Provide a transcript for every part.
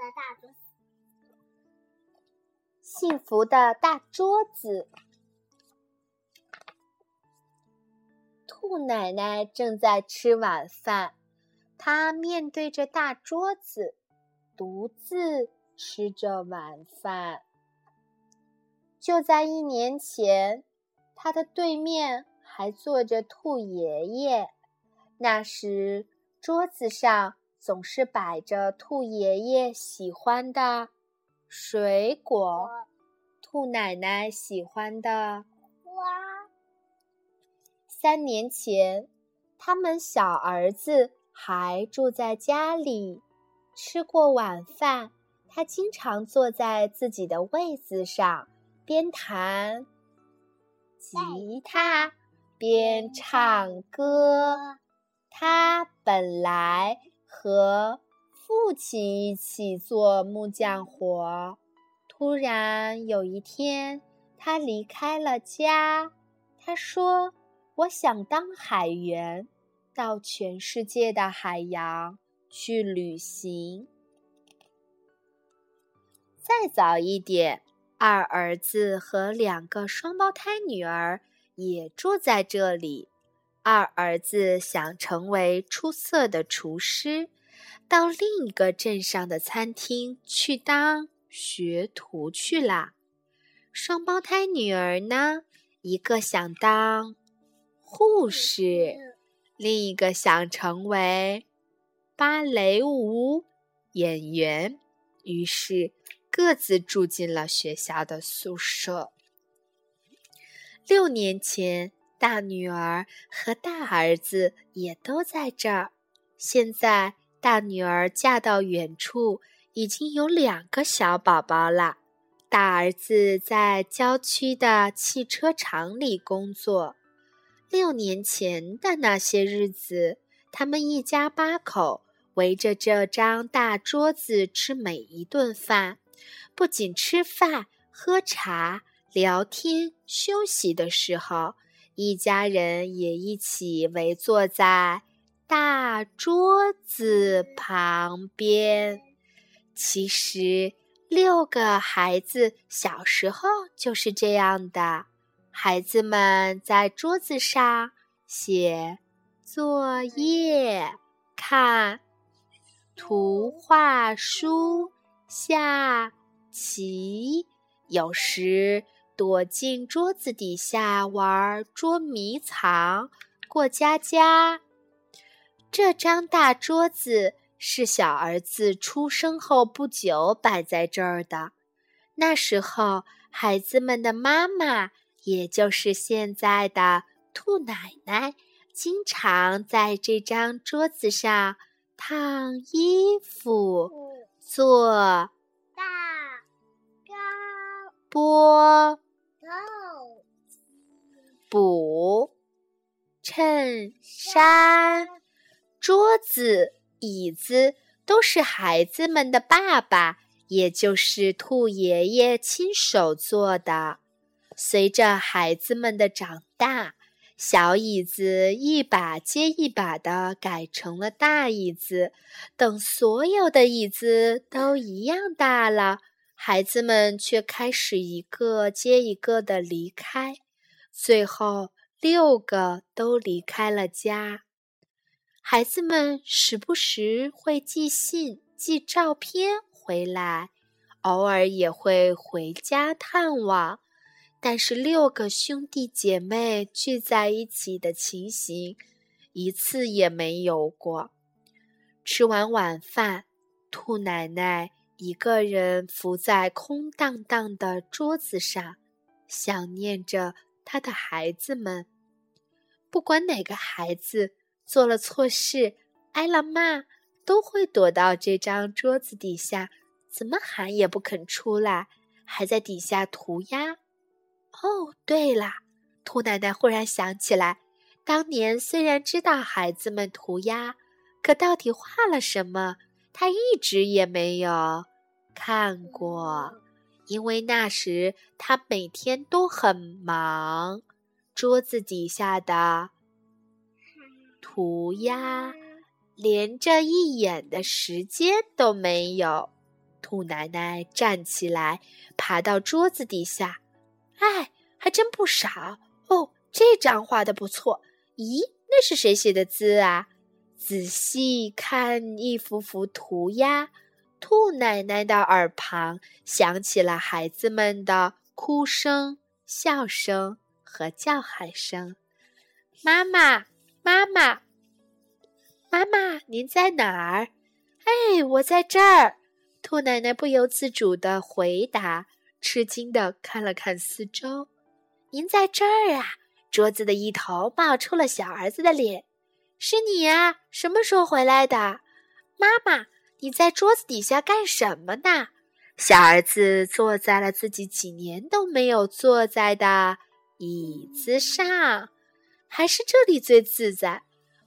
的大桌子。幸福的大桌子。兔奶奶正在吃晚饭，她面对着大桌子，独自吃着晚饭。就在一年前，她的对面还坐着兔爷爷。那时，桌子上总是摆着兔爷爷喜欢的水果，兔奶奶喜欢的花。三年前，他们小儿子还住在家里。吃过晚饭，他经常坐在自己的位子上，边弹吉他边唱歌。他本来和父亲一起做木匠活，突然有一天，他离开了家。他说：“我想当海员，到全世界的海洋去旅行。”再早一点，二儿子和两个双胞胎女儿也住在这里。二儿子想成为出色的厨师，到另一个镇上的餐厅去当学徒去了。双胞胎女儿呢，一个想当护士，另一个想成为芭蕾舞演员，于是各自住进了学校的宿舍。六年前。大女儿和大儿子也都在这儿。现在，大女儿嫁到远处，已经有两个小宝宝了。大儿子在郊区的汽车厂里工作。六年前的那些日子，他们一家八口围着这张大桌子吃每一顿饭，不仅吃饭、喝茶、聊天、休息的时候。一家人也一起围坐在大桌子旁边。其实，六个孩子小时候就是这样的。孩子们在桌子上写作业、看图画书、下棋，有时。躲进桌子底下玩捉迷藏、过家家。这张大桌子是小儿子出生后不久摆在这儿的。那时候，孩子们的妈妈，也就是现在的兔奶奶，经常在这张桌子上烫衣服、做大糕、剥。衬衫、桌子、椅子都是孩子们的爸爸，也就是兔爷爷亲手做的。随着孩子们的长大，小椅子一把接一把的改成了大椅子。等所有的椅子都一样大了。孩子们却开始一个接一个的离开，最后六个都离开了家。孩子们时不时会寄信、寄照片回来，偶尔也会回家探望，但是六个兄弟姐妹聚在一起的情形，一次也没有过。吃完晚饭，兔奶奶。一个人伏在空荡荡的桌子上，想念着他的孩子们。不管哪个孩子做了错事，挨了骂，都会躲到这张桌子底下，怎么喊也不肯出来，还在底下涂鸦。哦，对了，兔奶奶忽然想起来，当年虽然知道孩子们涂鸦，可到底画了什么，她一直也没有。看过，因为那时他每天都很忙，桌子底下的涂鸦连着一眼的时间都没有。兔奶奶站起来，爬到桌子底下。哎，还真不少哦！这张画的不错。咦，那是谁写的字啊？仔细看一幅幅涂鸦，兔奶奶的耳旁响起了孩子们的哭声、笑声和叫喊声。妈妈，妈妈，妈妈，您在哪儿？哎，我在这儿。兔奶奶不由自主的回答，吃惊的看了看四周。您在这儿啊？桌子的一头冒出了小儿子的脸。是你呀？什么时候回来的？妈妈，你在桌子底下干什么呢？小儿子坐在了自己几年都没有坐在的椅子上。还是这里最自在。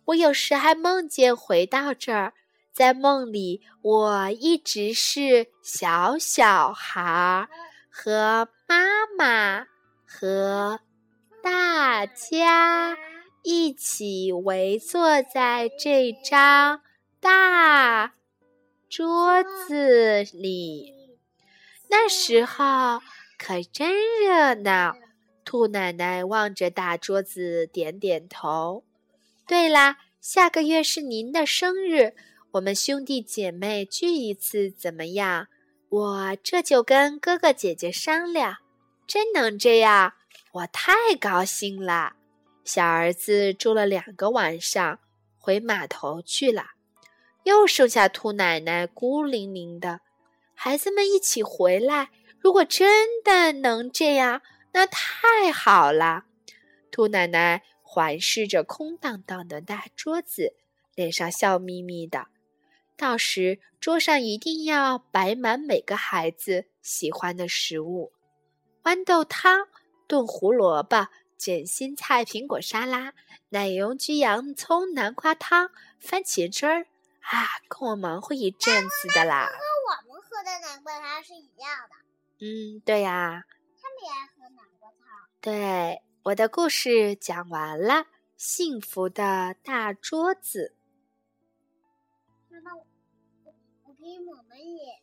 我有时还梦见回到这儿，在梦里我一直是小小孩儿，和妈妈和大家一起围坐在这张大桌子里。那时候可真热闹。兔奶奶望着大桌子，点点头。对啦，下个月是您的生日，我们兄弟姐妹聚一次怎么样？我这就跟哥哥姐姐商量。真能这样，我太高兴了。小儿子住了两个晚上，回码头去了，又剩下兔奶奶孤零零的。孩子们一起回来，如果真的能这样。那太好了，兔奶奶环视着空荡荡的大桌子，脸上笑眯眯的。到时桌上一定要摆满每个孩子喜欢的食物：豌豆汤、炖胡萝卜、卷心菜、苹果沙拉、奶油焗洋葱、南瓜汤、番茄汁儿。啊，够我忙活一阵子的啦！和我们喝的南瓜汤是一样的。嗯，对呀。对，我的故事讲完了。幸福的大桌子。妈妈，我可以抹抹眼。